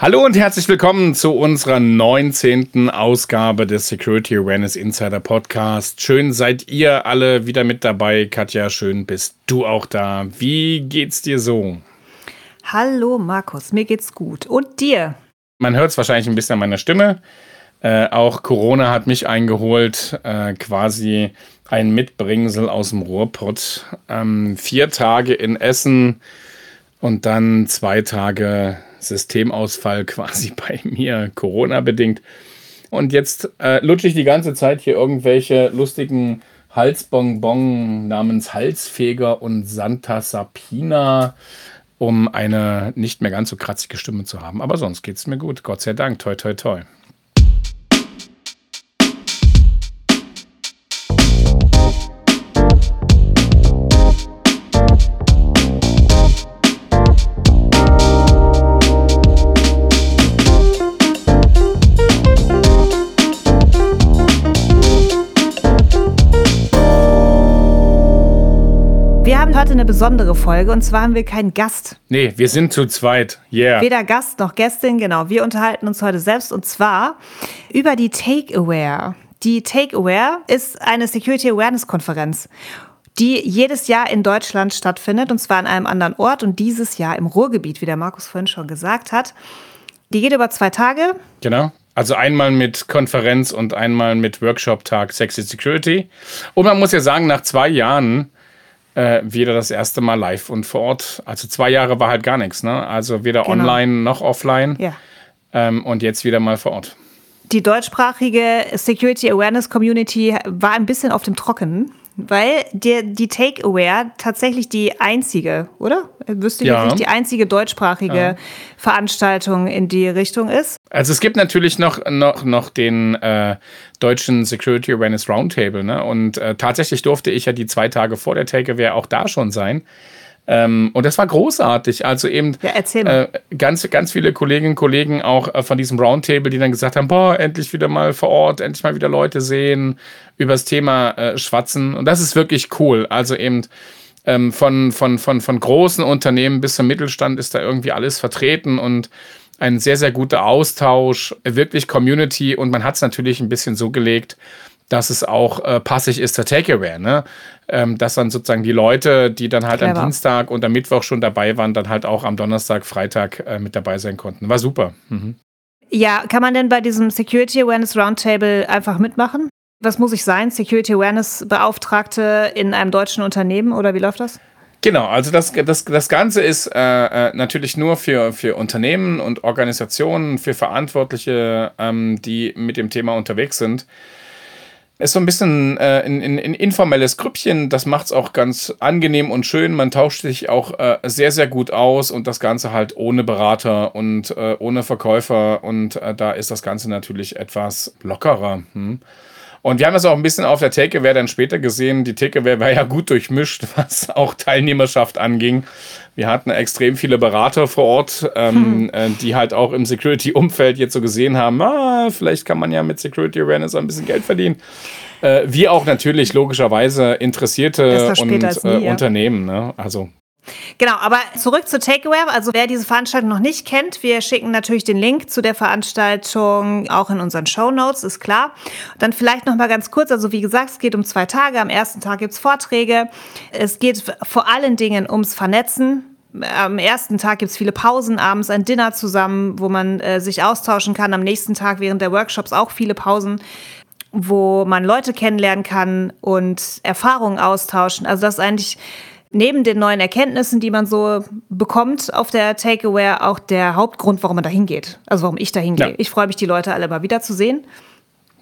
Hallo und herzlich willkommen zu unserer 19. Ausgabe des Security Awareness Insider Podcast. Schön seid ihr alle wieder mit dabei. Katja, schön bist du auch da. Wie geht's dir so? Hallo Markus, mir geht's gut. Und dir? Man hört es wahrscheinlich ein bisschen an meiner Stimme. Äh, auch Corona hat mich eingeholt, äh, quasi ein Mitbringsel aus dem Ruhrpott. Ähm, vier Tage in Essen und dann zwei Tage Systemausfall quasi bei mir, Corona-bedingt. Und jetzt äh, lutsche ich die ganze Zeit hier irgendwelche lustigen Halsbonbon namens Halsfeger und Santa Sapina, um eine nicht mehr ganz so kratzige Stimme zu haben. Aber sonst geht es mir gut. Gott sei Dank. Toi, toi, toi. Heute eine besondere Folge und zwar haben wir keinen Gast. Nee, wir sind zu zweit. Yeah. Weder Gast noch Gästin, genau. Wir unterhalten uns heute selbst und zwar über die Take Aware. Die Take Aware ist eine Security Awareness Konferenz die jedes Jahr in Deutschland stattfindet und zwar an einem anderen Ort und dieses Jahr im Ruhrgebiet, wie der Markus vorhin schon gesagt hat. Die geht über zwei Tage. Genau. Also einmal mit Konferenz und einmal mit Workshop-Tag Sexy Security. Und man muss ja sagen, nach zwei Jahren äh, wieder das erste Mal live und vor Ort. Also zwei Jahre war halt gar nichts, ne? Also weder genau. online noch offline. Ja. Ähm, und jetzt wieder mal vor Ort. Die deutschsprachige Security Awareness Community war ein bisschen auf dem Trockenen weil die, die Take-Aware tatsächlich die einzige, oder? Wüsste ich ja. nicht, die einzige deutschsprachige ja. Veranstaltung in die Richtung ist. Also es gibt natürlich noch, noch, noch den äh, deutschen Security Awareness Roundtable, ne? Und äh, tatsächlich durfte ich ja die zwei Tage vor der Take-Aware auch da schon sein. Ähm, und das war großartig. Also eben ja, äh, ganz, ganz viele Kolleginnen und Kollegen auch äh, von diesem Roundtable, die dann gesagt haben, boah, endlich wieder mal vor Ort, endlich mal wieder Leute sehen, über das Thema äh, schwatzen. Und das ist wirklich cool. Also eben ähm, von, von, von, von großen Unternehmen bis zum Mittelstand ist da irgendwie alles vertreten und ein sehr, sehr guter Austausch, wirklich Community und man hat es natürlich ein bisschen so gelegt, dass es auch äh, passig ist der Takeaway, ne? Ähm, dass dann sozusagen die Leute, die dann halt Clever. am Dienstag und am Mittwoch schon dabei waren, dann halt auch am Donnerstag, Freitag äh, mit dabei sein konnten. War super. Mhm. Ja, kann man denn bei diesem Security Awareness Roundtable einfach mitmachen? Was muss ich sein? Security Awareness Beauftragte in einem deutschen Unternehmen oder wie läuft das? Genau, also das, das, das Ganze ist äh, äh, natürlich nur für, für Unternehmen und Organisationen, für Verantwortliche, ähm, die mit dem Thema unterwegs sind ist so ein bisschen äh, ein, ein, ein, informelles Grüppchen. Das macht es auch ganz angenehm und schön. Man tauscht sich auch äh, sehr, sehr gut aus und das Ganze halt ohne Berater und äh, ohne Verkäufer. Und äh, da ist das Ganze natürlich etwas lockerer. Hm? Und wir haben das auch ein bisschen auf der Takeaway dann später gesehen. Die Takeaway war ja gut durchmischt, was auch Teilnehmerschaft anging. Wir hatten extrem viele Berater vor Ort, ähm, hm. Äh, die halt auch im Security-Umfeld jetzt so gesehen haben, ah, vielleicht kann man ja mit Security Awareness ein bisschen Geld verdienen. Äh, wie auch natürlich logischerweise Interessierte und nie, äh, ja. Unternehmen. Ne? Also Genau, aber zurück zu Takeaway. Also wer diese Veranstaltung noch nicht kennt, wir schicken natürlich den Link zu der Veranstaltung auch in unseren Show Notes, ist klar. Dann vielleicht noch mal ganz kurz. Also wie gesagt, es geht um zwei Tage. Am ersten Tag gibt's Vorträge. Es geht vor allen Dingen ums Vernetzen am ersten Tag gibt's viele Pausen, abends ein Dinner zusammen, wo man äh, sich austauschen kann. Am nächsten Tag während der Workshops auch viele Pausen, wo man Leute kennenlernen kann und Erfahrungen austauschen. Also das ist eigentlich neben den neuen Erkenntnissen, die man so bekommt auf der Takeaway, auch der Hauptgrund, warum man da hingeht. Also warum ich da hingehe. Ja. Ich freue mich, die Leute alle mal wieder zu sehen.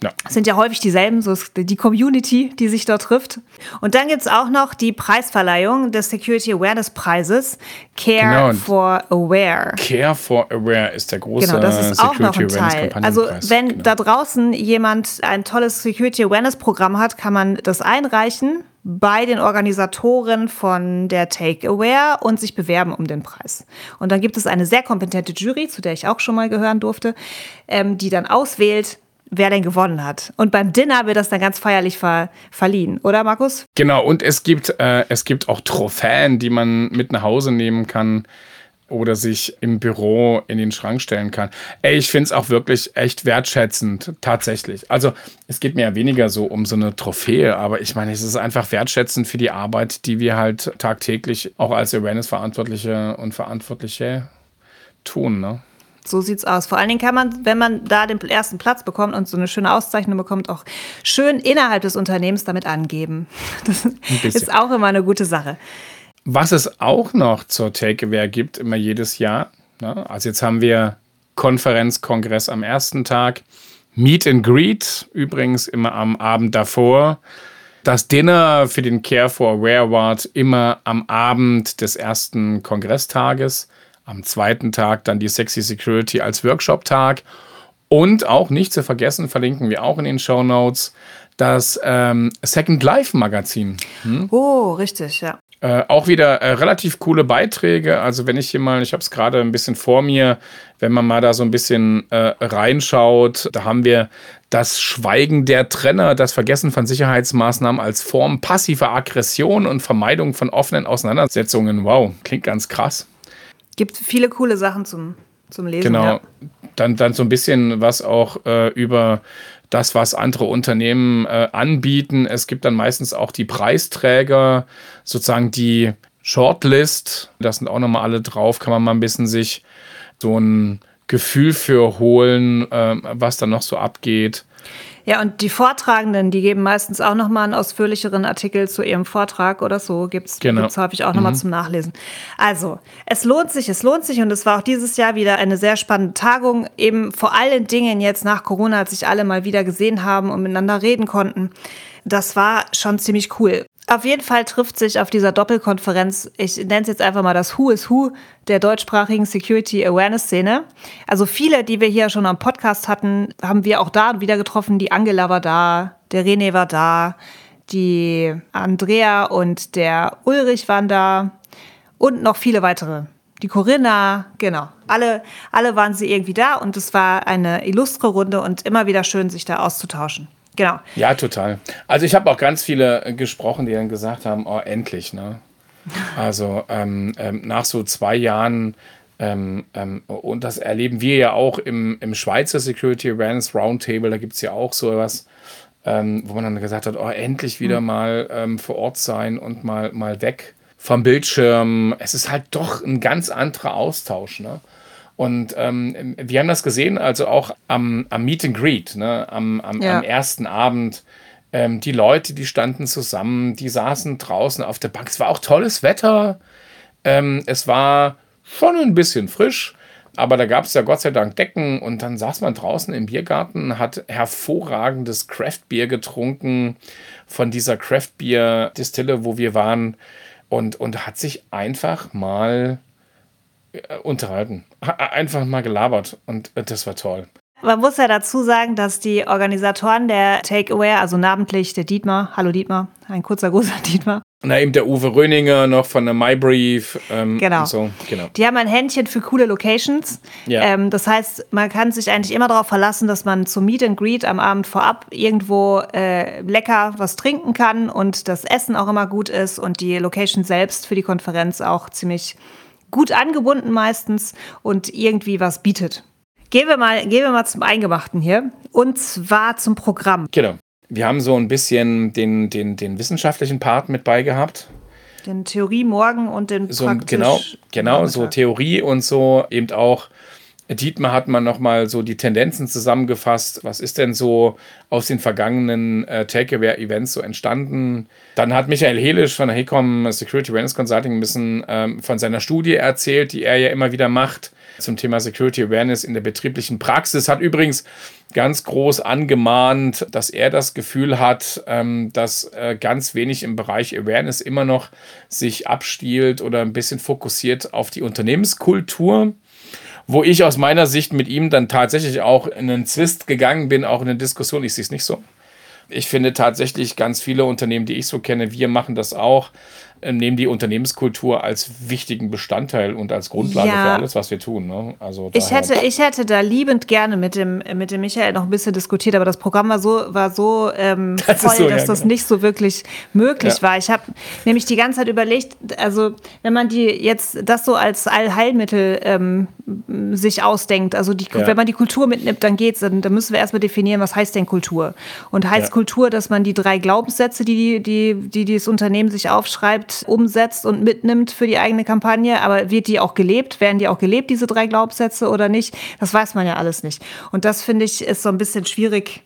Ja. sind ja häufig dieselben, so ist die Community, die sich dort trifft. Und dann gibt es auch noch die Preisverleihung des Security Awareness Preises, Care genau. for Aware. Care for Aware ist der große Genau, das ist auch noch ein Teil. Also wenn genau. da draußen jemand ein tolles Security Awareness Programm hat, kann man das einreichen bei den Organisatoren von der Takeaware und sich bewerben um den Preis. Und dann gibt es eine sehr kompetente Jury, zu der ich auch schon mal gehören durfte, ähm, die dann auswählt, wer denn gewonnen hat. Und beim Dinner wird das dann ganz feierlich ver verliehen, oder Markus? Genau, und es gibt, äh, es gibt auch Trophäen, die man mit nach Hause nehmen kann. Oder sich im Büro in den Schrank stellen kann. Ey, ich finde es auch wirklich echt wertschätzend, tatsächlich. Also es geht mir ja weniger so um so eine Trophäe, aber ich meine, es ist einfach wertschätzend für die Arbeit, die wir halt tagtäglich auch als Awareness-Verantwortliche und Verantwortliche tun. Ne? So sieht's aus. Vor allen Dingen kann man, wenn man da den ersten Platz bekommt und so eine schöne Auszeichnung bekommt, auch schön innerhalb des Unternehmens damit angeben. Das ist auch immer eine gute Sache. Was es auch noch zur Takeaway gibt, immer jedes Jahr. Ne? Also jetzt haben wir Konferenz, Kongress am ersten Tag, Meet and Greet übrigens immer am Abend davor. Das Dinner für den Care for Aware Award immer am Abend des ersten Kongresstages. Am zweiten Tag dann die Sexy Security als Workshop-Tag. Und auch nicht zu vergessen, verlinken wir auch in den Show Notes, das ähm, Second Life Magazin. Hm? Oh, richtig, ja. Äh, auch wieder äh, relativ coole Beiträge. Also wenn ich hier mal, ich habe es gerade ein bisschen vor mir, wenn man mal da so ein bisschen äh, reinschaut, da haben wir das Schweigen der Trenner, das Vergessen von Sicherheitsmaßnahmen als Form passiver Aggression und Vermeidung von offenen Auseinandersetzungen. Wow, klingt ganz krass. Gibt viele coole Sachen zum, zum Lesen. Genau. Ja. Dann, dann so ein bisschen was auch äh, über das, was andere Unternehmen äh, anbieten. Es gibt dann meistens auch die Preisträger, sozusagen die Shortlist. Das sind auch nochmal alle drauf. Kann man mal ein bisschen sich so ein Gefühl für holen, äh, was da noch so abgeht. Ja, und die Vortragenden, die geben meistens auch nochmal einen ausführlicheren Artikel zu ihrem Vortrag oder so. Gibt es genau. häufig auch nochmal mhm. zum Nachlesen. Also, es lohnt sich, es lohnt sich und es war auch dieses Jahr wieder eine sehr spannende Tagung. Eben vor allen Dingen jetzt nach Corona, als sich alle mal wieder gesehen haben und miteinander reden konnten. Das war schon ziemlich cool. Auf jeden Fall trifft sich auf dieser Doppelkonferenz, ich nenne es jetzt einfach mal das Who is Who der deutschsprachigen Security Awareness Szene. Also viele, die wir hier schon am Podcast hatten, haben wir auch da wieder getroffen. Die Angela war da, der René war da, die Andrea und der Ulrich waren da und noch viele weitere. Die Corinna, genau. Alle, alle waren sie irgendwie da und es war eine illustre Runde und immer wieder schön, sich da auszutauschen. Genau. Ja, total. Also ich habe auch ganz viele äh, gesprochen, die dann gesagt haben, oh, endlich, ne? Also ähm, ähm, nach so zwei Jahren ähm, ähm, und das erleben wir ja auch im, im Schweizer Security Awareness Roundtable, da gibt es ja auch sowas, ähm, wo man dann gesagt hat, oh, endlich wieder mhm. mal ähm, vor Ort sein und mal, mal weg vom Bildschirm. Es ist halt doch ein ganz anderer Austausch. Ne? Und ähm, wir haben das gesehen, also auch am, am Meet and Greet, ne? am, am, ja. am ersten Abend. Ähm, die Leute, die standen zusammen, die saßen draußen auf der Bank. Es war auch tolles Wetter. Ähm, es war schon ein bisschen frisch, aber da gab es ja Gott sei Dank Decken und dann saß man draußen im Biergarten, hat hervorragendes Craftbier getrunken von dieser Craftbier-Distille, wo wir waren und, und hat sich einfach mal unterhalten. Einfach mal gelabert und äh, das war toll. Man muss ja dazu sagen, dass die Organisatoren der Takeaway, also namentlich der Dietmar, hallo Dietmar, ein kurzer Gruß an Dietmar. Na, eben der Uwe Röninger noch von der MyBrief. Ähm, genau. So. genau. Die haben ein Händchen für coole Locations. Ja. Ähm, das heißt, man kann sich eigentlich immer darauf verlassen, dass man zum Meet and Greet am Abend vorab irgendwo äh, lecker was trinken kann und das Essen auch immer gut ist und die Location selbst für die Konferenz auch ziemlich gut angebunden meistens und irgendwie was bietet. Gehen wir mal, gehen wir mal zum Eingemachten hier und zwar zum Programm. Genau. Wir haben so ein bisschen den, den, den wissenschaftlichen Part mit beigehabt. Den Theorie morgen und den so, Genau, genau so Theorie und so eben auch Dietmar hat man nochmal so die Tendenzen zusammengefasst. Was ist denn so aus den vergangenen äh, Takeaway-Events so entstanden? Dann hat Michael Helisch von der HECOM Security Awareness Consulting ein bisschen ähm, von seiner Studie erzählt, die er ja immer wieder macht zum Thema Security Awareness in der betrieblichen Praxis. Hat übrigens ganz groß angemahnt, dass er das Gefühl hat, ähm, dass äh, ganz wenig im Bereich Awareness immer noch sich abstiehlt oder ein bisschen fokussiert auf die Unternehmenskultur wo ich aus meiner Sicht mit ihm dann tatsächlich auch in einen Zwist gegangen bin, auch in eine Diskussion. Ich sehe es nicht so. Ich finde tatsächlich ganz viele Unternehmen, die ich so kenne, wir machen das auch. Äh, nehmen die Unternehmenskultur als wichtigen Bestandteil und als Grundlage ja. für alles, was wir tun. Ne? Also ich, hätte, ich hätte da liebend gerne mit dem, mit dem Michael noch ein bisschen diskutiert, aber das Programm war so, war so ähm, das voll, so, dass ja, das genau. nicht so wirklich möglich ja. war. Ich habe nämlich die ganze Zeit überlegt, also wenn man die jetzt das so als Allheilmittel ähm, sich ausdenkt, also die, wenn man die Kultur mitnimmt, dann geht's, dann, dann müssen wir erstmal definieren, was heißt denn Kultur? Und heißt Kultur, dass man die drei Glaubenssätze, die, die, die, die das Unternehmen sich aufschreibt, umsetzt und mitnimmt für die eigene Kampagne. Aber wird die auch gelebt? Werden die auch gelebt, diese drei Glaubenssätze oder nicht? Das weiß man ja alles nicht. Und das finde ich ist so ein bisschen schwierig.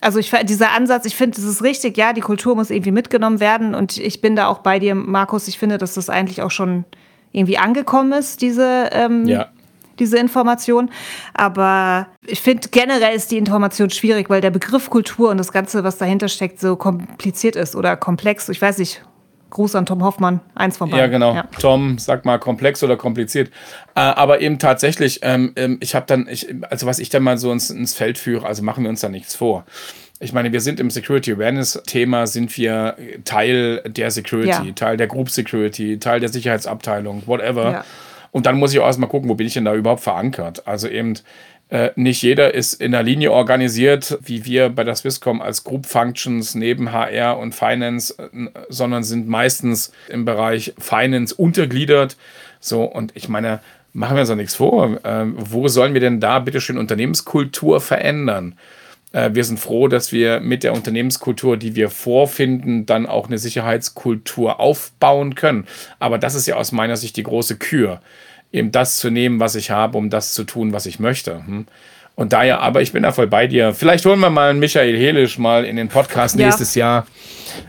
Also ich, dieser Ansatz, ich finde, es ist richtig, ja, die Kultur muss irgendwie mitgenommen werden. Und ich bin da auch bei dir, Markus. Ich finde, dass das eigentlich auch schon irgendwie angekommen ist, diese ähm, ja diese Information. Aber ich finde generell ist die Information schwierig, weil der Begriff Kultur und das Ganze, was dahinter steckt, so kompliziert ist oder komplex. Ich weiß nicht. Gruß an Tom Hoffmann, eins von beiden. Ja, genau. Ja. Tom, sag mal komplex oder kompliziert. Äh, aber eben tatsächlich, ähm, ähm, ich habe dann, ich, also was ich dann mal so ins, ins Feld führe, also machen wir uns da nichts vor. Ich meine, wir sind im Security Awareness Thema, sind wir Teil der Security, ja. Teil der Group Security, Teil der Sicherheitsabteilung, whatever. Ja. Und dann muss ich auch erstmal gucken, wo bin ich denn da überhaupt verankert. Also eben äh, nicht jeder ist in der Linie organisiert, wie wir bei der Swisscom als Group Functions neben HR und Finance, äh, sondern sind meistens im Bereich Finance untergliedert. So, und ich meine, machen wir uns doch nichts vor. Äh, wo sollen wir denn da bitteschön Unternehmenskultur verändern? Äh, wir sind froh, dass wir mit der Unternehmenskultur, die wir vorfinden, dann auch eine Sicherheitskultur aufbauen können. Aber das ist ja aus meiner Sicht die große Kür, eben das zu nehmen, was ich habe, um das zu tun, was ich möchte. Hm? Und daher, aber ich bin da voll bei dir. Vielleicht holen wir mal einen Michael Helisch mal in den Podcast ja. nächstes Jahr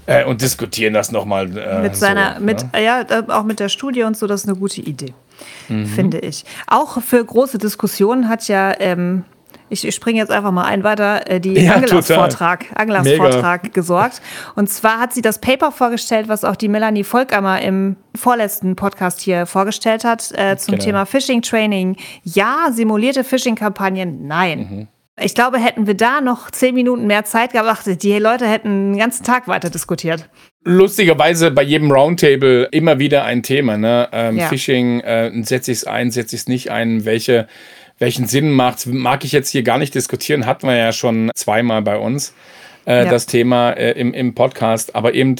äh, und diskutieren das nochmal. Äh, mit seiner, so, mit, ne? ja, auch mit der Studie und so, das ist eine gute Idee, mhm. finde ich. Auch für große Diskussionen hat ja ähm, ich springe jetzt einfach mal ein weiter, äh, die ja, Angelas Vortrag, Angelas Vortrag gesorgt. Und zwar hat sie das Paper vorgestellt, was auch die Melanie Volkammer im vorletzten Podcast hier vorgestellt hat, äh, zum genau. Thema Phishing Training. Ja, simulierte Phishing-Kampagnen, nein. Mhm. Ich glaube, hätten wir da noch zehn Minuten mehr Zeit gehabt, die Leute hätten den ganzen Tag weiter diskutiert. Lustigerweise bei jedem Roundtable immer wieder ein Thema. Ne? Ähm, ja. Phishing, äh, setze ich es ein, setze ich es nicht ein, welche welchen Sinn macht, mag ich jetzt hier gar nicht diskutieren, hatten wir ja schon zweimal bei uns äh, ja. das Thema äh, im, im Podcast, aber eben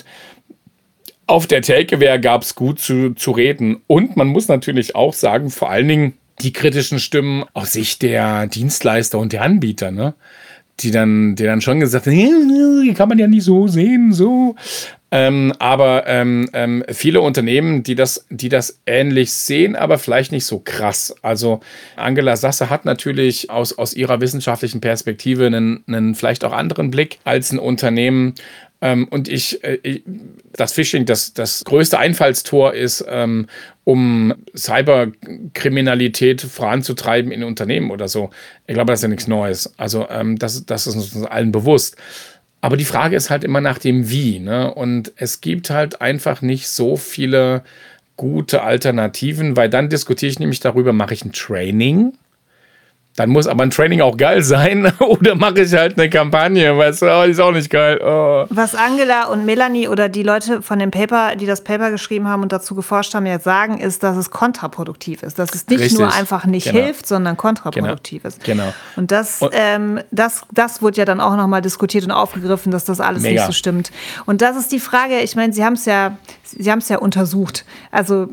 auf der Takeaway gab es gut zu, zu reden. Und man muss natürlich auch sagen, vor allen Dingen die kritischen Stimmen aus Sicht der Dienstleister und der Anbieter, ne? die dann, die dann schon gesagt haben, kann man ja nicht so sehen, so. Ähm, aber ähm, ähm, viele Unternehmen, die das, die das ähnlich sehen, aber vielleicht nicht so krass. Also Angela Sasse hat natürlich aus, aus ihrer wissenschaftlichen Perspektive einen, einen vielleicht auch anderen Blick als ein Unternehmen. Ähm, und ich, äh, ich, das Phishing, das, das größte Einfallstor ist, ähm, um Cyberkriminalität voranzutreiben in Unternehmen oder so. Ich glaube, das ist ja nichts Neues. Also ähm, das, das ist uns allen bewusst. Aber die Frage ist halt immer nach dem Wie. Ne? Und es gibt halt einfach nicht so viele gute Alternativen, weil dann diskutiere ich nämlich darüber, mache ich ein Training dann muss aber ein Training auch geil sein oder mache ich halt eine Kampagne, weißt du, oh, die ist auch nicht geil. Oh. Was Angela und Melanie oder die Leute von dem Paper, die das Paper geschrieben haben und dazu geforscht haben, jetzt sagen, ist, dass es kontraproduktiv ist. Dass es nicht Richtig. nur einfach nicht genau. hilft, sondern kontraproduktiv genau. ist. Genau. Und das, und ähm, das, das wurde ja dann auch nochmal diskutiert und aufgegriffen, dass das alles Mega. nicht so stimmt. Und das ist die Frage, ich meine, Sie haben es ja, Sie haben es ja untersucht. Also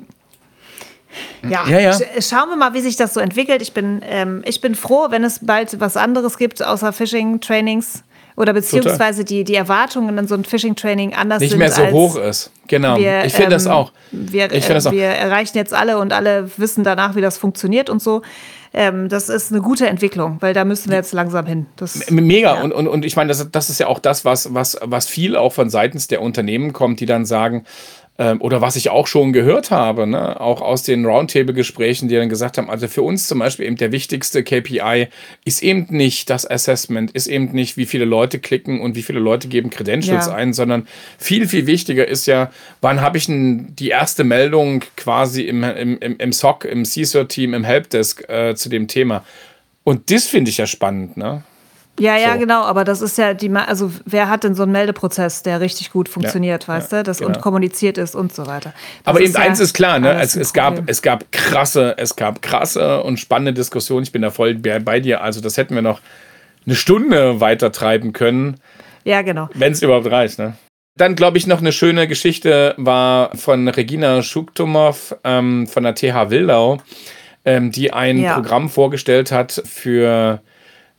ja, ja, ja. schauen wir mal, wie sich das so entwickelt. Ich bin, ähm, ich bin froh, wenn es bald was anderes gibt, außer Phishing-Trainings. Oder beziehungsweise die, die Erwartungen an so ein Phishing-Training anders Nicht sind. Nicht mehr so hoch ist. Genau. Wir, ich finde ähm, das auch. Wir, ich find das auch. wir erreichen jetzt alle und alle wissen danach, wie das funktioniert und so. Ähm, das ist eine gute Entwicklung, weil da müssen wir jetzt langsam hin. Das, Mega. Ja. Und, und, und ich meine, das, das ist ja auch das, was, was, was viel auch von seitens der Unternehmen kommt, die dann sagen, oder was ich auch schon gehört habe, ne, auch aus den Roundtable-Gesprächen, die dann gesagt haben, also für uns zum Beispiel eben der wichtigste KPI ist eben nicht das Assessment, ist eben nicht, wie viele Leute klicken und wie viele Leute geben Credentials ja. ein, sondern viel, viel wichtiger ist ja, wann habe ich denn die erste Meldung quasi im, im, im, im SOC, im CSIR-Team, im Helpdesk äh, zu dem Thema. Und das finde ich ja spannend, ne? Ja, ja, So. genau, aber das ist ja die, also wer hat denn so einen Meldeprozess, der richtig gut funktioniert, Ja, weißt ja, du, das genau. und kommuniziert ist und so weiter. Das Aber eben ja eins ist klar, ne? Es, es, gab, es gab krasse, es gab krasse und spannende Diskussionen. Ich bin da voll bei dir. Also, das hätten wir noch eine Stunde weiter treiben können, Ja, genau. wenn es überhaupt reicht, ne? Dann, glaube ich, noch eine schöne Geschichte war von Regina Schuktumov ähm, von der TH Wildau, ähm, die ein. Programm vorgestellt hat für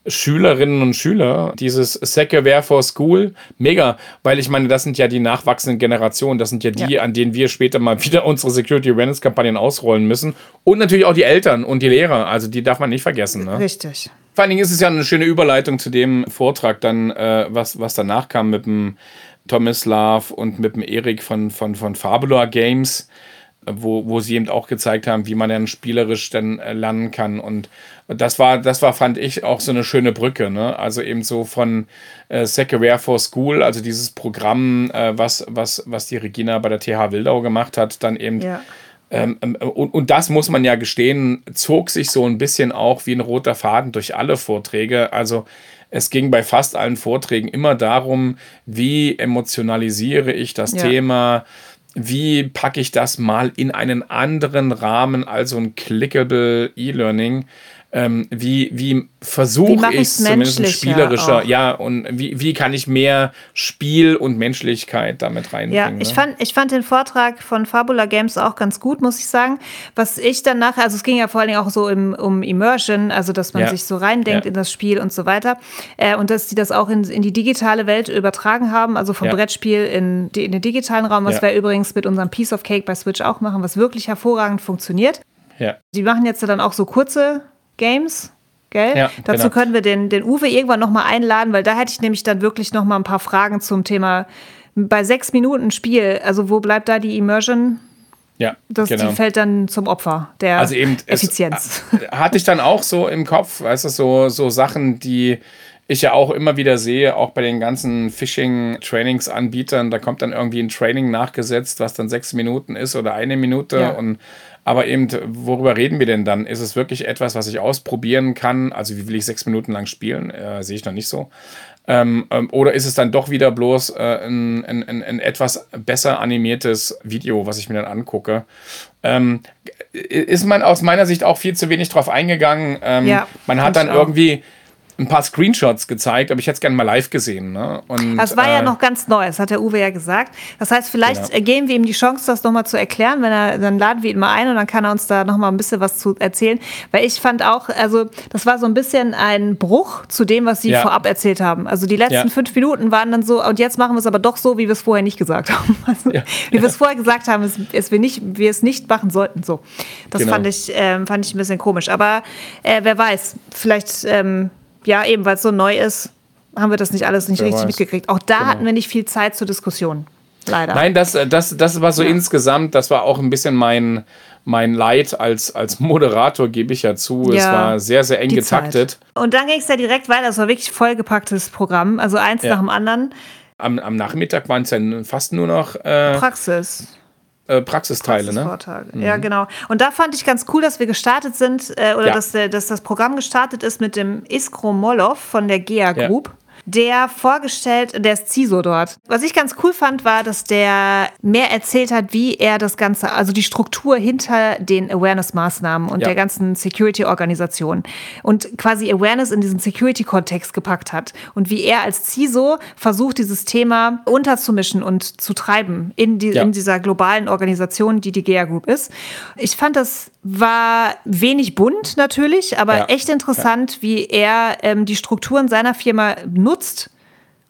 Schülerinnen und Schüler, dieses Secure for School, mega, weil ich meine, das sind ja die nachwachsenden Generationen, das sind ja die, Ja. an denen wir später mal wieder unsere Security Awareness Kampagnen ausrollen müssen und natürlich auch die Eltern und die Lehrer, also die darf man nicht vergessen. Ne? Richtig. Vor allen Dingen ist es ja eine schöne Überleitung zu dem Vortrag dann, äh, was, was danach kam mit dem Tomislav und mit dem Erik von, von, von Fabula Games, wo, wo sie eben auch gezeigt haben, wie man dann spielerisch dann äh, lernen kann. Und das war, das war, fand ich, auch so eine schöne Brücke. Ne? Also eben so von äh, Secure for School, also dieses Programm, äh, was, was, was die Regina bei der TH Wildau gemacht hat, dann eben Ja. ähm, ähm, und, und das muss man ja gestehen, zog sich so ein bisschen auch wie ein roter Faden durch alle Vorträge. Also es ging bei fast allen Vorträgen immer darum, wie emotionalisiere ich das Ja. Thema, wie packe ich das mal in einen anderen Rahmen, also ein clickable E-Learning. Ähm, wie, wie versuche ich es zumindest spielerischer, auch? ja, und wie, wie kann ich mehr Spiel und Menschlichkeit damit reinbringen? Ja, ich ne? fand, ich fand den Vortrag von Fabula Games auch ganz gut, muss ich sagen. Was ich dann nachher, also es ging ja vor allen Dingen auch so im, um Immersion, also dass man Ja. sich so reindenkt Ja. in das Spiel und so weiter. Äh, und dass die das auch in, in die digitale Welt übertragen haben, also vom Ja. Brettspiel in, die, in den digitalen Raum, was wir übrigens mit unserem Piece of Cake bei Switch auch machen, was wirklich hervorragend funktioniert. ja. Die machen jetzt dann auch so kurze Games. Gell? Ja, Dazu genau. können wir den, den Uwe irgendwann nochmal einladen, weil da hätte ich nämlich dann wirklich nochmal ein paar Fragen zum Thema bei sechs Minuten Spiel. Also, wo bleibt da die Immersion? Ja, Das, genau. Die fällt dann zum Opfer der Also eben es- Effizienz. hatte ich dann auch so im Kopf, weißt du, so, so Sachen, die ich ja auch immer wieder sehe, auch bei den ganzen Phishing-Trainingsanbietern, da kommt dann irgendwie ein Training nachgesetzt, was dann sechs Minuten ist oder eine Minute Ja. und aber eben, worüber reden wir denn dann? Ist es wirklich etwas, was ich ausprobieren kann? Also wie will ich sechs Minuten lang spielen? Äh, sehe ich noch nicht so. Ähm, ähm, oder ist es dann doch wieder bloß äh, ein, ein, ein, ein etwas besser animiertes Video, was ich mir dann angucke? Ähm, ist man aus meiner Sicht auch viel zu wenig drauf eingegangen. Ähm, Ja, man hat dann ich auch. Ein paar Screenshots gezeigt, aber ich hätte es gerne mal live gesehen. Ne? Und, Das war ja äh, noch ganz neu, das hat der Uwe ja gesagt. Das heißt, vielleicht Genau. äh, geben wir ihm die Chance, das nochmal zu erklären. Wenn er, dann laden wir ihn mal ein und dann kann er uns da nochmal ein bisschen was zu erzählen. Weil ich fand auch, also das war so ein bisschen ein Bruch zu dem, was sie Ja. vorab erzählt haben. Also die letzten Ja. fünf Minuten waren dann so, und jetzt machen wir es aber doch so, wie wir es vorher nicht gesagt haben. Also, Ja. Wie wir es vorher gesagt haben, ist, ist wir, nicht, wir es nicht machen sollten. So. Das Genau. fand, ich, ähm, fand ich ein bisschen komisch. Aber äh, wer weiß, vielleicht, ähm, ja, eben, weil es so neu ist, haben wir das nicht alles nicht Wer richtig weiß. mitgekriegt. Auch da Genau. hatten wir nicht viel Zeit zur Diskussion. Leider. Nein, das, das, das war so insgesamt, das war auch ein bisschen mein, mein Leid als, als Moderator, gebe ich ja zu. es Ja, war sehr, sehr eng getaktet. Zeit. Und dann ging es ja direkt weiter. Es war wirklich vollgepacktes Programm. Also eins Ja. nach dem anderen. Am, am Nachmittag waren es dann fast nur noch äh, Praxis. Äh, Praxisteile. Ne? Praxisvortage. Ja, genau. Und da fand ich ganz cool, dass wir gestartet sind, äh, oder Ja. dass, der, dass das Programm gestartet ist mit dem Iskro Molov von der GEA Group. Der vorgestellt, der ist CISO dort. Was ich ganz cool fand, war, dass der mehr erzählt hat, wie er das Ganze, also die Struktur hinter den Awareness-Maßnahmen und Ja. der ganzen Security-Organisation und quasi Awareness in diesen Security-Kontext gepackt hat und wie er als CISO versucht, dieses Thema unterzumischen und zu treiben in, die, Ja. in dieser globalen Organisation, die die GEA Group ist. Ich fand, das war wenig bunt natürlich, aber Ja. echt interessant, wie er ähm, die Strukturen seiner Firma nutzt,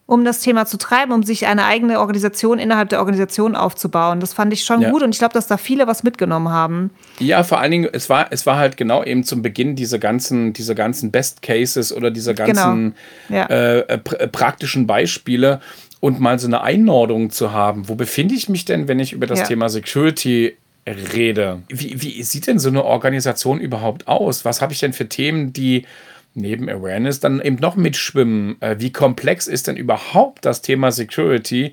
um das Thema zu treiben, um sich eine eigene Organisation innerhalb der Organisation aufzubauen. Das fand ich schon Ja. gut und ich glaube, dass da viele was mitgenommen haben. Ja, vor allen Dingen, es war, es war halt genau eben zum Beginn diese ganzen, diese ganzen Best Cases oder diese ganzen Genau. Ja. äh, äh, pr äh, praktischen Beispiele und mal so eine Einordnung zu haben. Wo befinde ich mich denn, wenn ich über das Ja. Thema Security rede? Wie, wie sieht denn so eine Organisation überhaupt aus? Was habe ich denn für Themen, die neben Awareness dann eben noch mitschwimmen? Äh, wie komplex ist denn überhaupt das Thema Security?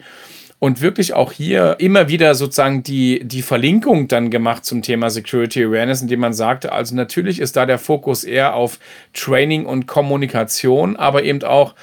und wirklich auch hier immer wieder sozusagen die, die Verlinkung dann gemacht zum Thema Security Awareness, indem man sagte, also natürlich ist da der Fokus eher auf Training und Kommunikation, aber eben auch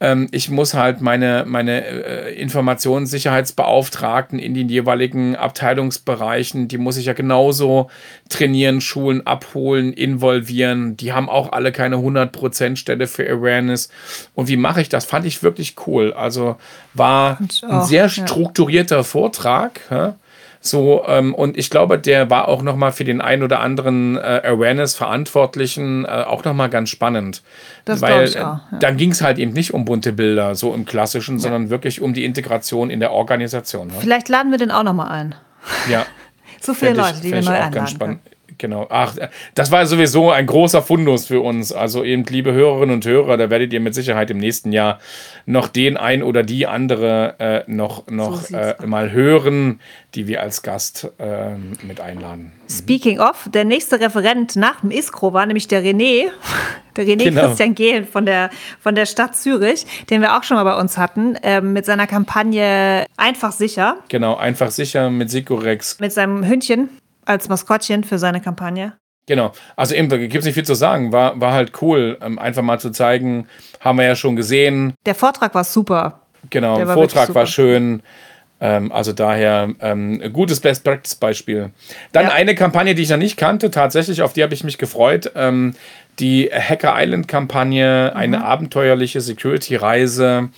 ähm, ich muss halt meine, meine äh, Informationssicherheitsbeauftragten in den jeweiligen Abteilungsbereichen, die muss ich ja genauso trainieren, schulen, abholen, involvieren. Die haben auch alle keine 100% Stelle für Awareness. Und wie mache ich das? Fand ich wirklich cool. Also war ein sehr strukturierter ja. Vortrag. Ja? So, ähm, und ich glaube, der war auch nochmal für den ein oder anderen äh, Awareness-Verantwortlichen äh, auch nochmal ganz spannend. Das Weil ich auch, ja. dann ging es halt eben nicht um bunte Bilder, so im Klassischen, ja. sondern wirklich um die Integration in der Organisation. Ne? Vielleicht laden wir den auch nochmal ein. Ja. so viele Leute, die wir neu einladen können. Genau. Ach, das war sowieso ein großer Fundus für uns. Also eben, liebe Hörerinnen und Hörer, da werdet ihr mit Sicherheit im nächsten Jahr noch den ein oder die andere äh, noch, noch so äh, mal hören, die wir als Gast äh, mit einladen. Mhm. Speaking of, der nächste Referent nach dem ISKRO war nämlich der René, der René genau. Christian Gehlen von der, von der Stadt Zürich, den wir auch schon mal bei uns hatten, ähm, mit seiner Kampagne Einfach sicher. Genau, einfach sicher mit Sikorex. Mit seinem Hündchen als Maskottchen für seine Kampagne. Genau, also eben, da gibt es nicht viel zu sagen. War, war halt cool, ähm, einfach mal zu zeigen, haben wir ja schon gesehen. Der Vortrag war super. Genau, der Vortrag war schön. Ähm, also daher ähm, gutes Best Practice Beispiel. Dann ja. eine Kampagne, die ich noch nicht kannte, tatsächlich, auf die habe ich mich gefreut. Ähm, die Hacker Island Kampagne, mhm. eine abenteuerliche Security-Reise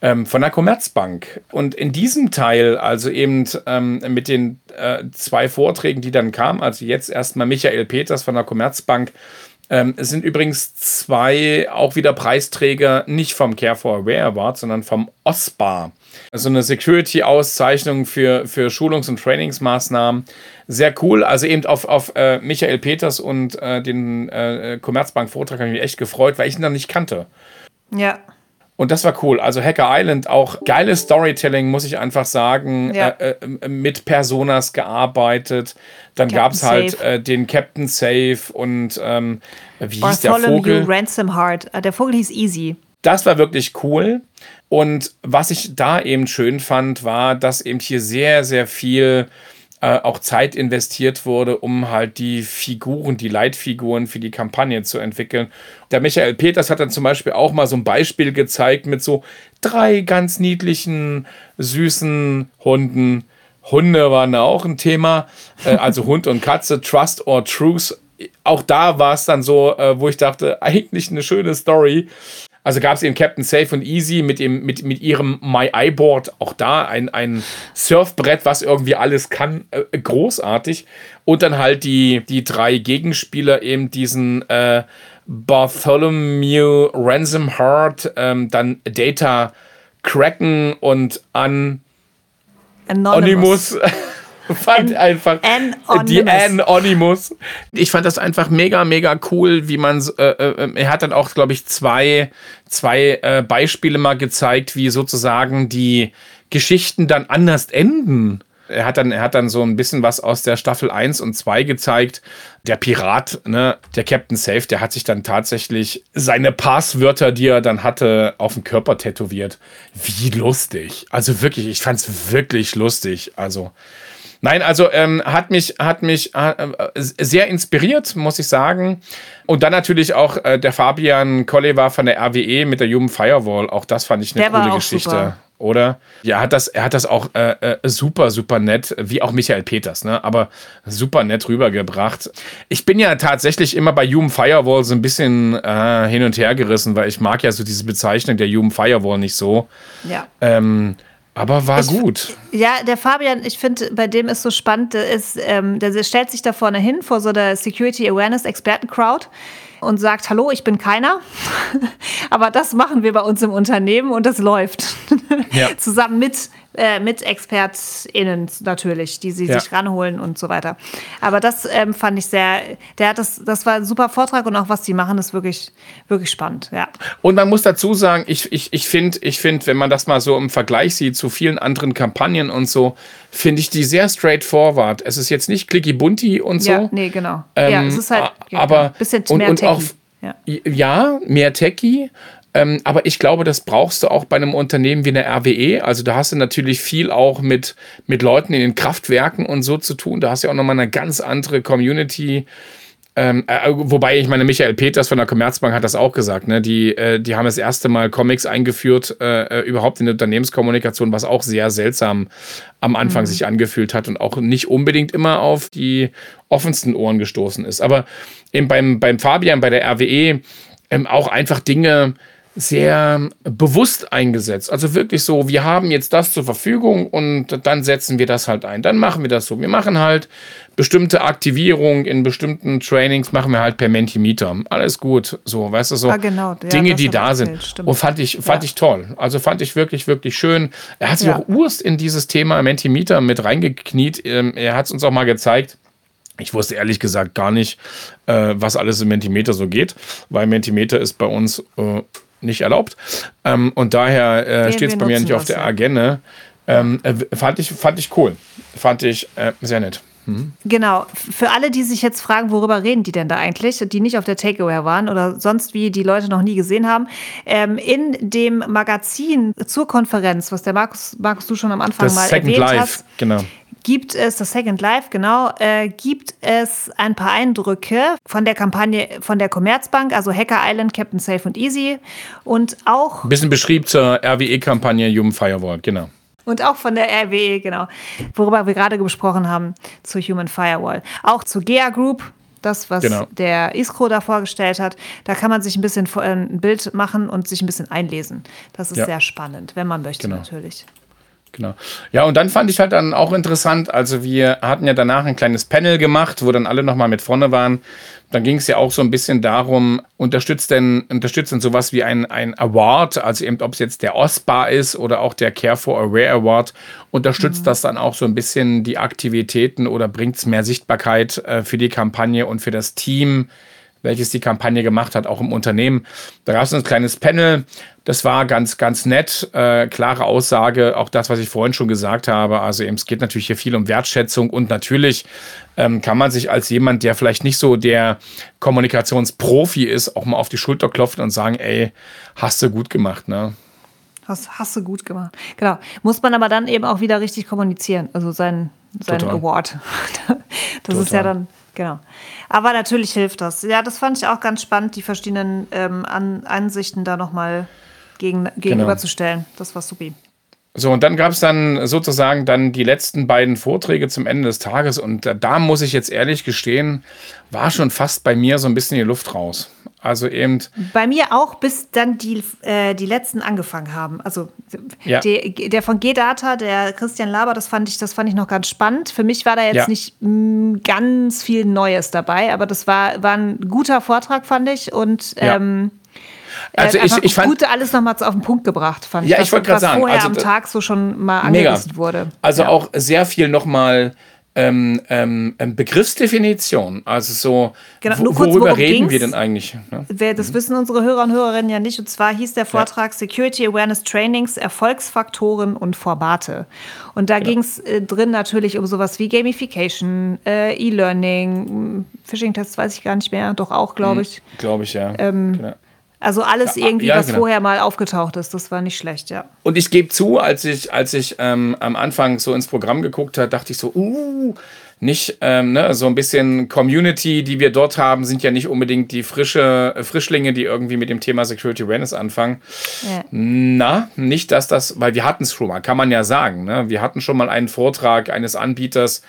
ähm, von der Commerzbank. Und in diesem Teil, also eben ähm, mit den äh, zwei Vorträgen, die dann kamen, also jetzt erstmal Michael Peters von der Commerzbank, ähm, sind übrigens zwei auch wieder Preisträger, nicht vom Care for Aware Award, sondern vom OSPA. Also eine Security-Auszeichnung für, für Schulungs- und Trainingsmaßnahmen. Sehr cool. Also eben auf, auf äh, Michael Peters und äh, den äh, Commerzbank-Vortrag habe ich mich echt gefreut, weil ich ihn noch nicht kannte. Ja. Und das war cool. Also Hacker Island, auch geiles Storytelling, muss ich einfach sagen. Ja. Äh, äh, mit Personas gearbeitet. Dann gab es halt äh, den Captain Safe und ähm, wie hieß der Vogel? Ransom Heart. Äh, der Vogel hieß Easy. Das war wirklich cool. Und was ich da eben schön fand, war, dass eben hier sehr, sehr viel äh, auch Zeit investiert wurde, um halt die Figuren, die Leitfiguren für die Kampagne zu entwickeln. Der Michael Peters hat dann zum Beispiel auch mal so ein Beispiel gezeigt mit so drei ganz niedlichen, süßen Hunden. Hunde waren da auch ein Thema, äh, also Hund und Katze, Trust or Truth. Auch da war es dann so, äh, wo ich dachte, eigentlich eine schöne Story. Also gab es eben Captain Safe und Easy mit, dem, mit, mit ihrem My iBoard, auch da ein, ein Surfbrett, was irgendwie alles kann, äh, großartig. Und dann halt die, die drei Gegenspieler, eben diesen äh, Bartholomew Ransom Heart, ähm, dann Data Kraken und An Anonymous. Anonymous. fand An einfach die Anonymous. Ich fand das einfach mega, mega cool, wie man äh, äh, er hat dann auch, glaube ich, zwei, zwei äh, Beispiele mal gezeigt, wie sozusagen die Geschichten dann anders enden. Er hat, dann, er hat dann so ein bisschen was aus der Staffel 1 und 2 gezeigt. Der Pirat, ne, der Captain Safe, der hat sich dann tatsächlich seine Passwörter, die er dann hatte, auf den Körper tätowiert. Wie lustig. Also wirklich, ich fand es wirklich lustig. Also, Nein, also ähm, hat mich, hat mich äh, sehr inspiriert, muss ich sagen. Und dann natürlich auch äh, der Fabian Kolle war von der RWE mit der Human Firewall. Auch das fand ich eine der coole Geschichte. Super. Oder? Ja, hat das, er hat das auch äh, äh, super, super nett, wie auch Michael Peters, ne? Aber super nett rübergebracht. Ich bin ja tatsächlich immer bei Human Firewall so ein bisschen äh, hin und her gerissen, weil ich mag ja so diese Bezeichnung der Human Firewall nicht so. Ja. Ähm, aber war ich, gut. Ja, der Fabian, ich finde, bei dem ist so spannend, der, ist, ähm, der stellt sich da vorne hin vor so der Security Awareness Experten Crowd und sagt, hallo, ich bin keiner. Aber das machen wir bei uns im Unternehmen und das läuft. Ja. Zusammen mit äh, mit ExpertInnen natürlich, die sie ja. sich ranholen und so weiter. Aber das ähm, fand ich sehr, der hat das, das war ein super Vortrag und auch was die machen, ist wirklich, wirklich spannend, ja. Und man muss dazu sagen, ich, ich, ich finde, ich find, wenn man das mal so im Vergleich sieht zu vielen anderen Kampagnen und so, finde ich die sehr straightforward. Es ist jetzt nicht clicky bunty und so. Ja, nee, genau. Ähm, ja, es ist halt aber ein bisschen und, mehr und auch, ja. ja, mehr techy, Ähm, aber ich glaube, das brauchst du auch bei einem Unternehmen wie einer RWE. Also da hast du natürlich viel auch mit, mit Leuten in den Kraftwerken und so zu tun. Da hast du ja auch nochmal eine ganz andere Community. Ähm, äh, wobei, ich meine, Michael Peters von der Commerzbank hat das auch gesagt. Ne? Die, äh, die haben das erste Mal Comics eingeführt, äh, äh überhaupt in der Unternehmenskommunikation, was auch sehr seltsam am Anfang mhm. sich angefühlt hat und auch nicht unbedingt immer auf die offensten Ohren gestoßen ist. Aber eben beim, beim Fabian, bei der RWE, ähm, auch einfach Dinge, sehr bewusst eingesetzt. Also wirklich so, wir haben jetzt das zur Verfügung und dann setzen wir das halt ein. Dann machen wir das so. Wir machen halt bestimmte Aktivierungen in bestimmten Trainings, machen wir halt per Mentimeter. Alles gut, so, weißt du, so ah, genau. ja, Dinge, die da sind. Stimmt. Und fand ich, fand ja. ich toll. Also fand ich wirklich, wirklich schön. Er hat sich ja. auch Urst in dieses Thema Mentimeter mit reingekniet. Ähm, er hat es uns auch mal gezeigt. Ich wusste ehrlich gesagt gar nicht, äh, was alles im Mentimeter so geht, weil Mentimeter ist bei uns äh, nicht erlaubt. Ähm, und daher äh, steht es bei mir nicht auf der Agenda. Ähm, äh, fand, ich, fand ich cool. Fand ich äh, sehr nett. Mhm. Genau. Für alle, die sich jetzt fragen, worüber reden die denn da eigentlich, die nicht auf der Takeaway waren oder sonst wie die Leute noch nie gesehen haben, ähm, in dem Magazin zur Konferenz, was der Markus, Markus du schon am Anfang das mal Second erwähnt Life, hast, genau gibt es, das Second Life, genau, äh, gibt es ein paar Eindrücke von der Kampagne von der Commerzbank, also Hacker Island, Captain Safe und Easy und auch... Ein bisschen beschrieben zur RWE-Kampagne Human Firewall, genau. Und auch von der RWE, genau, worüber wir gerade gesprochen haben, zur Human Firewall. Auch zur GEA Group, das, was genau. der Iskro da vorgestellt hat. Da kann man sich ein bisschen äh, ein Bild machen und sich ein bisschen einlesen. Das ist ja. sehr spannend, wenn man möchte, genau. natürlich. Genau. Ja, und dann fand ich halt dann auch interessant, also wir hatten ja danach ein kleines Panel gemacht, wo dann alle nochmal mit vorne waren. Dann ging es ja auch so ein bisschen darum, unterstützt denn, unterstützt denn sowas wie ein, ein Award, also eben ob es jetzt der OSPA ist oder auch der Care for Aware Award, unterstützt mhm. das dann auch so ein bisschen die Aktivitäten oder bringt es mehr Sichtbarkeit äh, für die Kampagne und für das Team, welches die Kampagne gemacht hat, auch im Unternehmen. Da gab es ein kleines Panel, das war ganz, ganz nett, äh, klare Aussage, auch das, was ich vorhin schon gesagt habe. Also eben, es geht natürlich hier viel um Wertschätzung und natürlich ähm, kann man sich als jemand, der vielleicht nicht so der Kommunikationsprofi ist, auch mal auf die Schulter klopfen und sagen, ey, hast du gut gemacht, ne? Hast, hast du gut gemacht. Genau. Muss man aber dann eben auch wieder richtig kommunizieren, also sein, sein Award. das Total. ist ja dann Genau. Aber natürlich hilft das. Ja, das fand ich auch ganz spannend, die verschiedenen ähm, An Ansichten da nochmal gegen, gegenüberzustellen. Genau. Das war supi. So, und dann gab es dann sozusagen dann die letzten beiden Vorträge zum Ende des Tages. Und da, da muss ich jetzt ehrlich gestehen, war schon fast bei mir so ein bisschen die Luft raus. Also eben. Bei mir auch, bis dann die, äh, die letzten angefangen haben. Also ja. der, der von G-Data, der Christian Laber, das fand ich, das fand ich noch ganz spannend. Für mich war da jetzt ja. nicht mh, mm, ganz viel Neues dabei, aber das war, war ein guter Vortrag, fand ich. Und ähm, also ich, ich fand gut alles nochmal auf den Punkt gebracht, fand ich. Ja, ich wollte gerade sagen, vorher also, am Tag so schon mal angerissen wurde. Also ja. auch sehr viel nochmal ähm, ähm, ähm, Begriffsdefinition. Also so, genau, wo, kurz, worüber reden wir denn eigentlich? Ne? Das mhm. wissen unsere Hörer und Hörerinnen ja nicht. Und zwar hieß der Vortrag ja. Security Awareness Trainings, Erfolgsfaktoren und Formate. Und da genau. ging es äh, drin natürlich um sowas wie Gamification, äh, E-Learning, Phishing-Tests weiß ich gar nicht mehr, doch auch, glaube mhm. ich. Glaube ich, ja. Ähm, genau. Also alles ja, irgendwie, ja, was genau. vorher mal aufgetaucht ist, das war nicht schlecht, ja. Und ich gebe zu, als ich, als ich ähm, am Anfang so ins Programm geguckt habe, dachte ich so, uh, nicht ähm, ne, so ein bisschen Community, die wir dort haben, sind ja nicht unbedingt die frische äh, Frischlinge, die irgendwie mit dem Thema Security Awareness anfangen. Ja. Na, nicht, dass das, weil wir hatten es schon mal, kann man ja sagen. Ne? Wir hatten schon mal einen Vortrag eines Anbieters,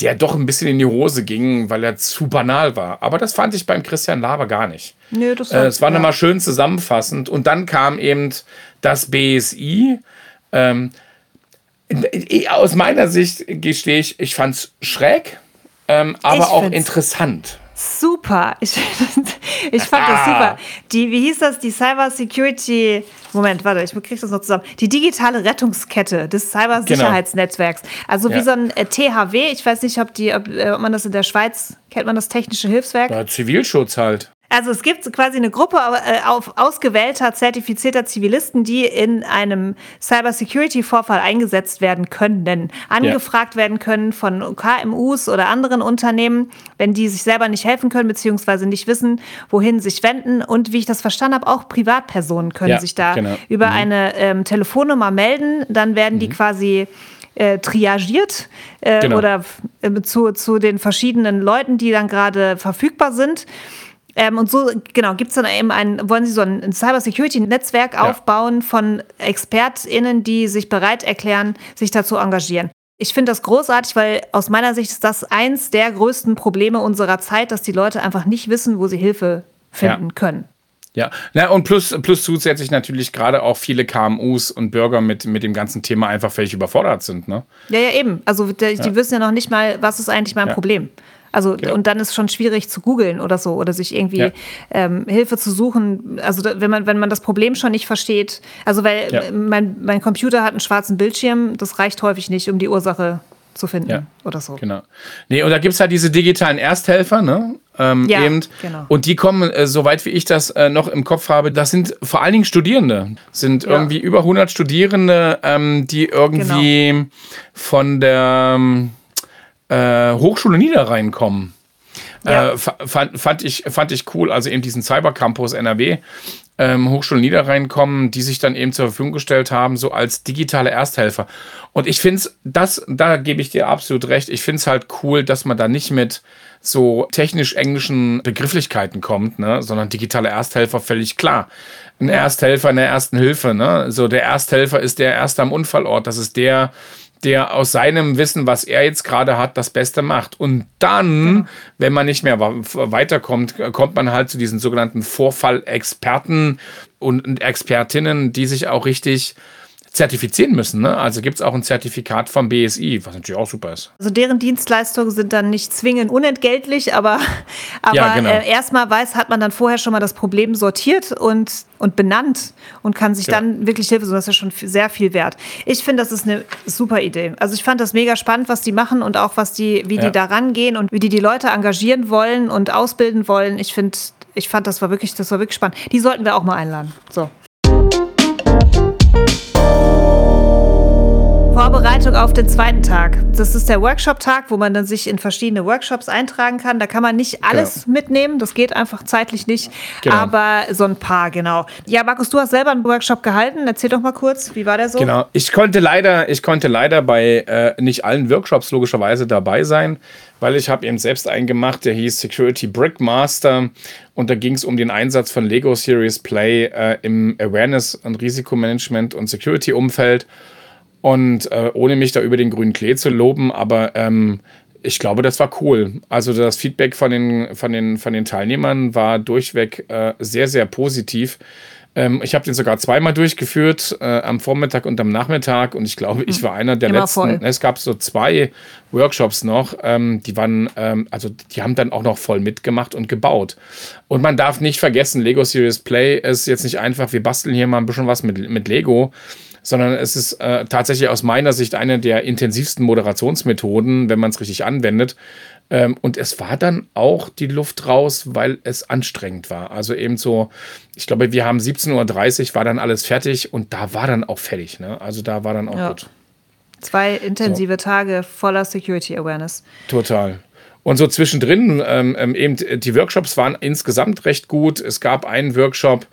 der doch ein bisschen in die Hose ging, weil er zu banal war. Aber das fand ich beim Christian Laber gar nicht. Nö, das war, äh, es war ja. nochmal schön zusammenfassend. Und dann kam eben das BSI. Ähm, aus meiner Sicht gestehe ich, ich fand es schräg, ähm, aber ich auch interessant. Super. Ich, ich fand ah. das super. Die, wie hieß das? Die Cyber Security. Moment, warte, ich kriege das noch zusammen. Die digitale Rettungskette des Cybersicherheitsnetzwerks. Genau. Also wie ja. so ein äh, THW. Ich weiß nicht, ob, die, ob, äh, ob man das in der Schweiz kennt, man das technische Hilfswerk? Ja, Zivilschutz halt. Also es gibt quasi eine Gruppe äh, auf ausgewählter, zertifizierter Zivilisten, die in einem Cybersecurity-Vorfall eingesetzt werden können, angefragt ja. werden können von KMUs oder anderen Unternehmen, wenn die sich selber nicht helfen können, beziehungsweise nicht wissen, wohin sich wenden. Und wie ich das verstanden habe, auch Privatpersonen können ja, sich da genau. über mhm. eine ähm, Telefonnummer melden. Dann werden mhm. die quasi äh, triagiert äh, genau. oder äh, zu, zu den verschiedenen Leuten, die dann gerade verfügbar sind. Ähm, und so, genau, gibt es dann eben ein, wollen Sie so ein Cybersecurity-Netzwerk ja. aufbauen von ExpertInnen, die sich bereit erklären, sich dazu engagieren. Ich finde das großartig, weil aus meiner Sicht ist das eins der größten Probleme unserer Zeit, dass die Leute einfach nicht wissen, wo sie Hilfe finden ja. können. Ja, Na, und plus, plus zusätzlich natürlich gerade auch viele KMUs und Bürger mit, mit dem ganzen Thema einfach völlig überfordert sind. Ne? Ja, ja, eben. Also die, ja. wissen ja noch nicht mal, was ist eigentlich mein ja. Problem. Also ja. und dann ist schon schwierig zu googeln oder so oder sich irgendwie ja. ähm, Hilfe zu suchen. Also wenn man wenn man das Problem schon nicht versteht, also weil ja. mein, mein Computer hat einen schwarzen Bildschirm, das reicht häufig nicht, um die Ursache zu finden oder so. Genau. Nee, und da gibt es halt diese digitalen Ersthelfer, ne? Ähm, ja, eben. genau. Und die kommen, äh, soweit wie ich das äh, noch im Kopf habe, das sind vor allen Dingen Studierende. Sind ja. irgendwie über 100 Studierende, ähm, die irgendwie genau. von der ähm, äh, Hochschule Niederrhein kommen. Ja. Äh, fand, fand, ich, fand ich cool, also eben diesen Cybercampus NRW, ähm, Hochschule Niederrhein kommen, die sich dann eben zur Verfügung gestellt haben, so als digitale Ersthelfer. Und ich finde es, das, da gebe ich dir absolut recht, ich finde es halt cool, dass man da nicht mit so technisch-englischen Begrifflichkeiten kommt, ne, sondern digitale Ersthelfer völlig klar. Ein Ersthelfer in der ersten Hilfe, ne? So der Ersthelfer ist der Erste am Unfallort. Das ist der, der aus seinem Wissen, was er jetzt gerade hat, das Beste macht. Und dann, genau. wenn man nicht mehr weiterkommt, kommt man halt zu diesen sogenannten Vorfallexperten und Expertinnen, die sich auch richtig zertifizieren müssen. Ne? Also gibt es auch ein Zertifikat vom BSI, was natürlich auch super ist. Also deren Dienstleistungen sind dann nicht zwingend unentgeltlich, aber, aber ja, genau. äh, erstmal weiß, hat man dann vorher schon mal das Problem sortiert und, und benannt und kann sich ja. dann wirklich Hilfe suchen. Das ist ja schon sehr viel wert. Ich finde, das ist eine super Idee. Also ich fand das mega spannend, was die machen und auch was die, wie ja. die da rangehen und wie die die Leute engagieren wollen und ausbilden wollen. Ich finde, ich fand, das war wirklich, das war wirklich spannend. Die sollten wir auch mal einladen. So. Vorbereitung auf den zweiten Tag. Das ist der Workshop-Tag, wo man dann sich in verschiedene Workshops eintragen kann. Da kann man nicht alles genau. mitnehmen, das geht einfach zeitlich nicht, genau. aber so ein paar, genau. Ja, Markus, du hast selber einen Workshop gehalten. Erzähl doch mal kurz, wie war der so? Genau, ich konnte leider, ich konnte leider bei äh, nicht allen Workshops logischerweise dabei sein, weil ich habe eben selbst einen gemacht, der hieß Security Brickmaster und da ging es um den Einsatz von Lego Series Play äh, im Awareness- und Risikomanagement und Security-Umfeld. Und äh, ohne mich da über den grünen Klee zu loben, aber ähm, ich glaube, das war cool. Also das Feedback von den, von den, von den Teilnehmern war durchweg äh, sehr, sehr positiv. Ähm, ich habe den sogar zweimal durchgeführt, äh, am Vormittag und am Nachmittag. Und ich glaube, ich hm. war einer der Immer letzten. Voll. Es gab so zwei Workshops noch, ähm, die waren, ähm, also die haben dann auch noch voll mitgemacht und gebaut. Und man darf nicht vergessen, Lego Serious Play ist jetzt nicht einfach, wir basteln hier mal ein bisschen was mit, mit Lego, sondern es ist äh, tatsächlich aus meiner Sicht eine der intensivsten Moderationsmethoden, wenn man es richtig anwendet. Ähm, und es war dann auch die Luft raus, weil es anstrengend war. Also eben so, ich glaube, wir haben 17.30 Uhr, war dann alles fertig und da war dann auch fertig. Ne? Also da war dann auch ja. gut. Zwei intensive so. Tage voller Security Awareness. Total. Und so zwischendrin, ähm, ähm, eben die Workshops waren insgesamt recht gut. Es gab einen Workshop,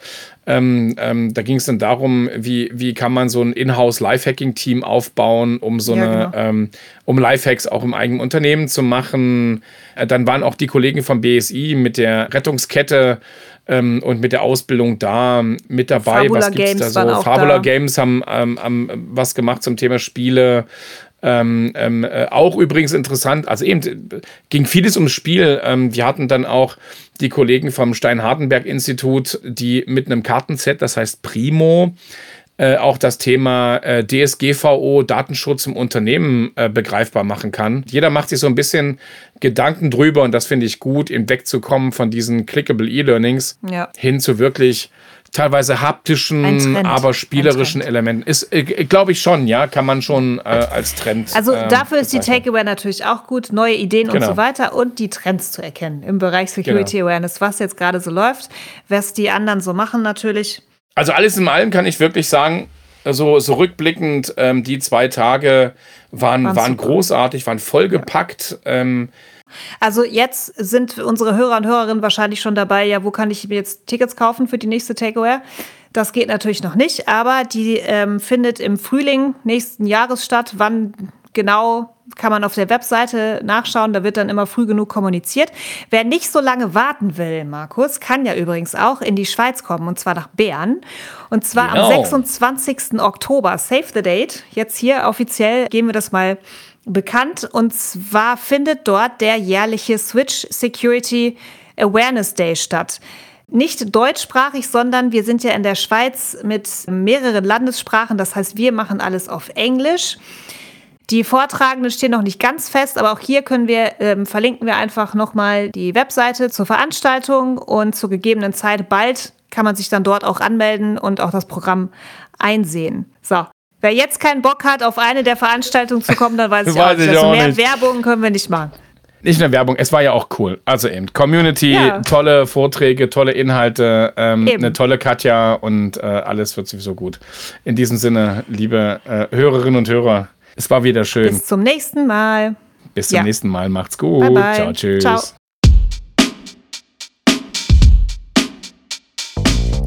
ähm, ähm, da ging es dann darum, wie, wie kann man so ein Inhouse-Lifehacking-Team aufbauen, um so ja, eine, genau. ähm, um Lifehacks auch im eigenen Unternehmen zu machen. Äh, dann waren auch die Kollegen vom BSI mit der Rettungskette ähm, und mit der Ausbildung da mit dabei. Fabula was gibt's Games da so? Fabula da. Games haben, haben was gemacht zum Thema Spiele. Ähm, ähm, äh, auch übrigens interessant, also eben ging vieles ums Spiel. Ähm, wir hatten dann auch die Kollegen vom Stein-Hardenberg-Institut, die mit einem Kartenset, das heißt Primo, äh, auch das Thema äh, DSGVO, Datenschutz im Unternehmen äh, begreifbar machen kann. Jeder macht sich so ein bisschen Gedanken drüber und das finde ich gut, eben wegzukommen von diesen clickable E-Learnings ja. hin zu wirklich teilweise haptischen, aber spielerischen Elementen. Ist, äh, glaube ich schon, ja, kann man schon äh, als Trend. Also äh, dafür ist die Takeaway natürlich auch gut, neue Ideen genau. und so weiter und die Trends zu erkennen im Bereich Security genau. Awareness, was jetzt gerade so läuft, was die anderen so machen natürlich. Also alles in allem kann ich wirklich sagen, so, so rückblickend, ähm, die zwei Tage waren, waren großartig, waren vollgepackt. Ähm, also jetzt sind unsere Hörer und Hörerinnen wahrscheinlich schon dabei, ja, wo kann ich mir jetzt Tickets kaufen für die nächste Takeaway? Das geht natürlich noch nicht, aber die ähm, findet im Frühling nächsten Jahres statt. Wann genau kann man auf der Webseite nachschauen, da wird dann immer früh genug kommuniziert. Wer nicht so lange warten will, Markus, kann ja übrigens auch in die Schweiz kommen und zwar nach Bern. Und zwar genau. am 26. Oktober, save the date. Jetzt hier offiziell gehen wir das mal bekannt. Und zwar findet dort der jährliche Switch Security Awareness Day statt. Nicht deutschsprachig, sondern wir sind ja in der Schweiz mit mehreren Landessprachen. Das heißt, wir machen alles auf Englisch. Die Vortragenden stehen noch nicht ganz fest, aber auch hier können wir, ähm, verlinken wir einfach nochmal die Webseite zur Veranstaltung und zur gegebenen Zeit bald kann man sich dann dort auch anmelden und auch das Programm einsehen. So, Wer jetzt keinen Bock hat, auf eine der Veranstaltungen zu kommen, dann weiß ich weiß auch nicht. Also mehr nicht. Werbung können wir nicht machen. Nicht nur Werbung, es war ja auch cool. Also eben Community, ja. tolle Vorträge, tolle Inhalte, ähm, eine tolle Katja und äh, alles wird sowieso gut. In diesem Sinne, liebe äh, Hörerinnen und Hörer, es war wieder schön. Bis zum nächsten Mal. Bis zum ja. nächsten Mal. Macht's gut. Bye bye. Ciao, tschüss. Ciao.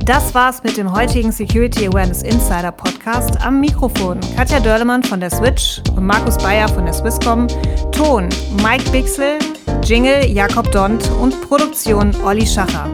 Das war's mit dem heutigen Security Awareness Insider Podcast. Am Mikrofon Katja Dörlemann von der Switch und Markus Bayer von der Swisscom. Ton Mike Bixel, Jingle Jakob Dont und Produktion Olli Schacher.